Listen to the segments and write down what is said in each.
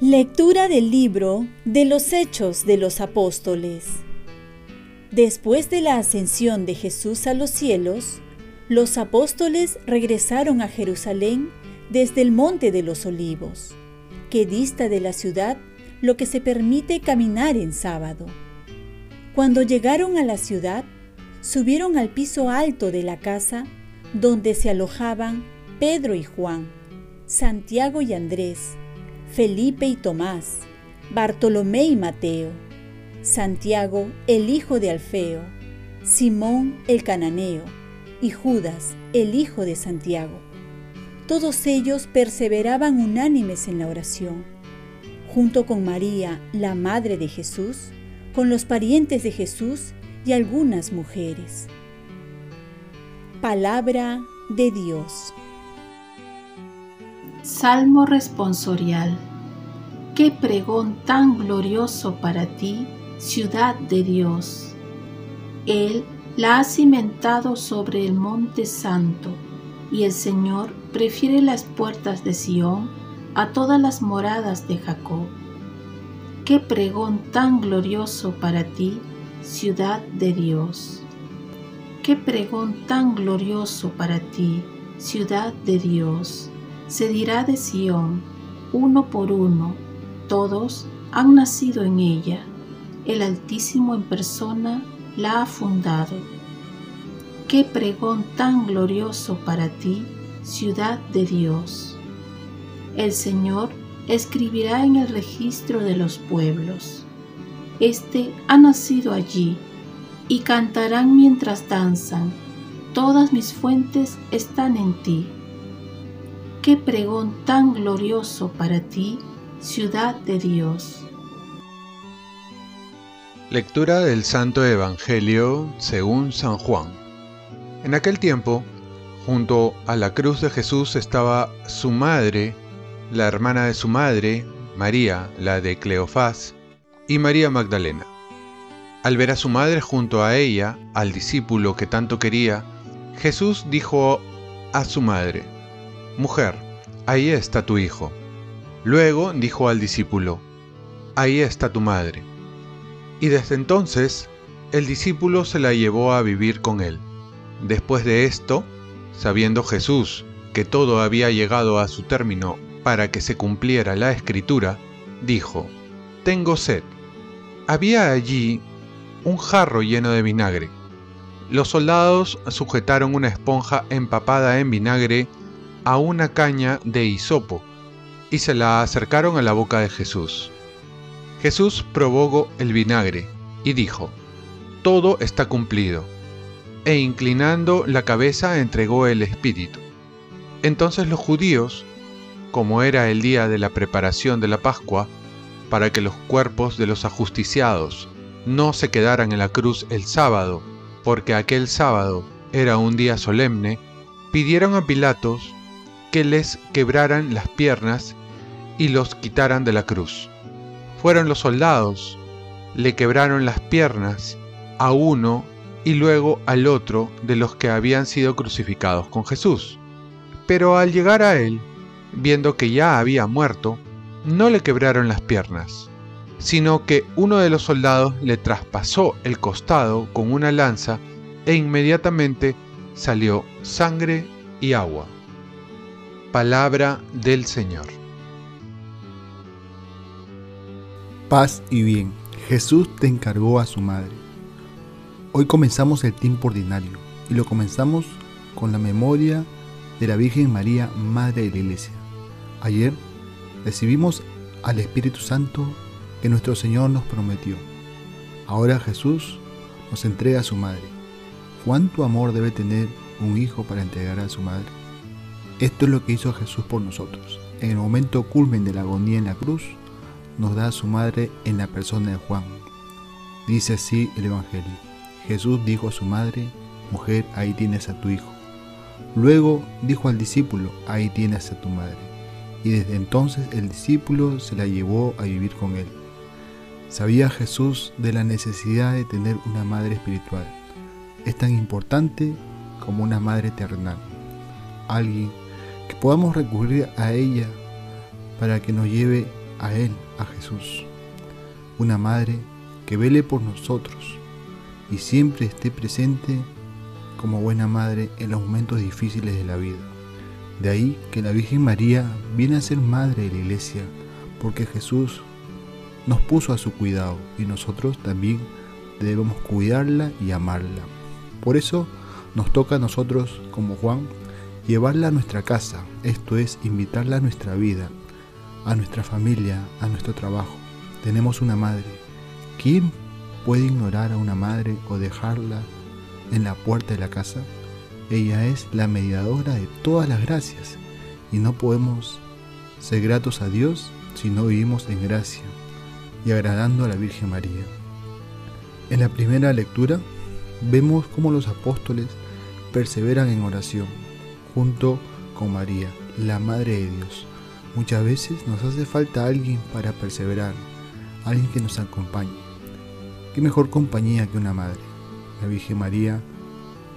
Lectura del libro de los Hechos de los Apóstoles. Después de la ascensión de Jesús a los cielos, los apóstoles regresaron a Jerusalén desde el Monte de los Olivos, que dista de la ciudad lo que se permite caminar en sábado. Cuando llegaron a la ciudad, subieron al piso alto de la casa donde se alojaban Pedro y Juan, Santiago y Andrés, Felipe y Tomás, Bartolomé y Mateo, Santiago el hijo de Alfeo, Simón el cananeo y Judas el hijo de Santiago. Todos ellos perseveraban unánimes en la oración, junto con María, la madre de Jesús, con los parientes de Jesús y algunas mujeres. Palabra de Dios. Salmo responsorial. Qué pregón tan glorioso para ti, ciudad de Dios. Él la ha cimentado sobre el monte santo, y el Señor prefiere las puertas de Sión a todas las moradas de Jacob. Qué pregón tan glorioso para ti, ciudad de Dios. Qué pregón tan glorioso para ti, ciudad de Dios se dirá de Sión, uno por uno, todos han nacido en ella, el Altísimo en persona la ha fundado. Qué pregón tan glorioso para ti, ciudad de Dios. El Señor escribirá en el registro de los pueblos. Este ha nacido allí, y cantarán mientras danzan. Todas mis fuentes están en ti qué pregón tan glorioso para ti, ciudad de Dios. Lectura del Santo Evangelio según San Juan. En aquel tiempo, junto a la cruz de Jesús estaba su madre, la hermana de su madre, María, la de Cleofás, y María Magdalena. Al ver a su madre junto a ella, al discípulo que tanto quería, Jesús dijo a su madre, Mujer, ahí está tu hijo. Luego dijo al discípulo, Ahí está tu madre. Y desde entonces el discípulo se la llevó a vivir con él. Después de esto, sabiendo Jesús que todo había llegado a su término para que se cumpliera la escritura, dijo, Tengo sed. Había allí un jarro lleno de vinagre. Los soldados sujetaron una esponja empapada en vinagre a una caña de hisopo y se la acercaron a la boca de Jesús. Jesús probó el vinagre y dijo, Todo está cumplido. E inclinando la cabeza entregó el Espíritu. Entonces los judíos, como era el día de la preparación de la Pascua, para que los cuerpos de los ajusticiados no se quedaran en la cruz el sábado, porque aquel sábado era un día solemne, pidieron a Pilatos que les quebraran las piernas y los quitaran de la cruz. Fueron los soldados, le quebraron las piernas a uno y luego al otro de los que habían sido crucificados con Jesús. Pero al llegar a él, viendo que ya había muerto, no le quebraron las piernas, sino que uno de los soldados le traspasó el costado con una lanza e inmediatamente salió sangre y agua. Palabra del Señor. Paz y bien. Jesús te encargó a su madre. Hoy comenzamos el tiempo ordinario y lo comenzamos con la memoria de la Virgen María, Madre de la Iglesia. Ayer recibimos al Espíritu Santo que nuestro Señor nos prometió. Ahora Jesús nos entrega a su madre. ¿Cuánto amor debe tener un hijo para entregar a su madre? Esto es lo que hizo Jesús por nosotros. En el momento culmen de la agonía en la cruz, nos da a su madre en la persona de Juan. Dice así el Evangelio. Jesús dijo a su madre, mujer, ahí tienes a tu hijo. Luego dijo al discípulo, ahí tienes a tu madre. Y desde entonces el discípulo se la llevó a vivir con él. Sabía Jesús de la necesidad de tener una madre espiritual. Es tan importante como una madre terrenal. Alguien que podamos recurrir a ella para que nos lleve a Él, a Jesús. Una madre que vele por nosotros y siempre esté presente como buena madre en los momentos difíciles de la vida. De ahí que la Virgen María viene a ser madre de la iglesia, porque Jesús nos puso a su cuidado y nosotros también debemos cuidarla y amarla. Por eso nos toca a nosotros, como Juan, llevarla a nuestra casa, esto es, invitarla a nuestra vida, a nuestra familia, a nuestro trabajo. Tenemos una madre. ¿Quién puede ignorar a una madre o dejarla en la puerta de la casa? Ella es la mediadora de todas las gracias y no podemos ser gratos a Dios si no vivimos en gracia y agradando a la Virgen María. En la primera lectura vemos cómo los apóstoles perseveran en oración junto con María, la Madre de Dios. Muchas veces nos hace falta alguien para perseverar, alguien que nos acompañe. ¿Qué mejor compañía que una madre? La Virgen María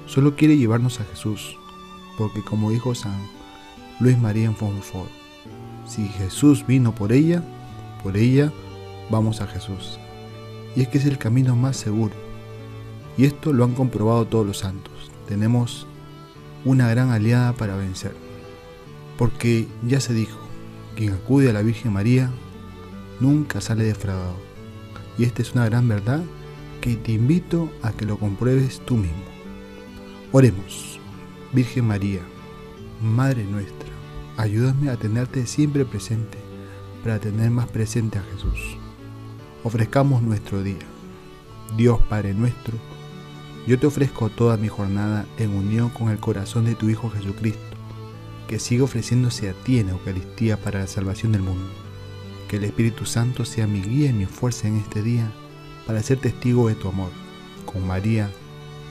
solo quiere llevarnos a Jesús, porque como dijo San Luis María en Fonfort, si Jesús vino por ella, por ella vamos a Jesús. Y es que es el camino más seguro. Y esto lo han comprobado todos los santos. Tenemos una gran aliada para vencer. Porque ya se dijo, quien acude a la Virgen María nunca sale defraudado. Y esta es una gran verdad que te invito a que lo compruebes tú mismo. Oremos, Virgen María, Madre nuestra, ayúdame a tenerte siempre presente para tener más presente a Jesús. Ofrezcamos nuestro día. Dios Padre nuestro, yo te ofrezco toda mi jornada en unión con el corazón de tu Hijo Jesucristo, que siga ofreciéndose a ti en Eucaristía para la salvación del mundo. Que el Espíritu Santo sea mi guía y mi fuerza en este día para ser testigo de tu amor. Con María,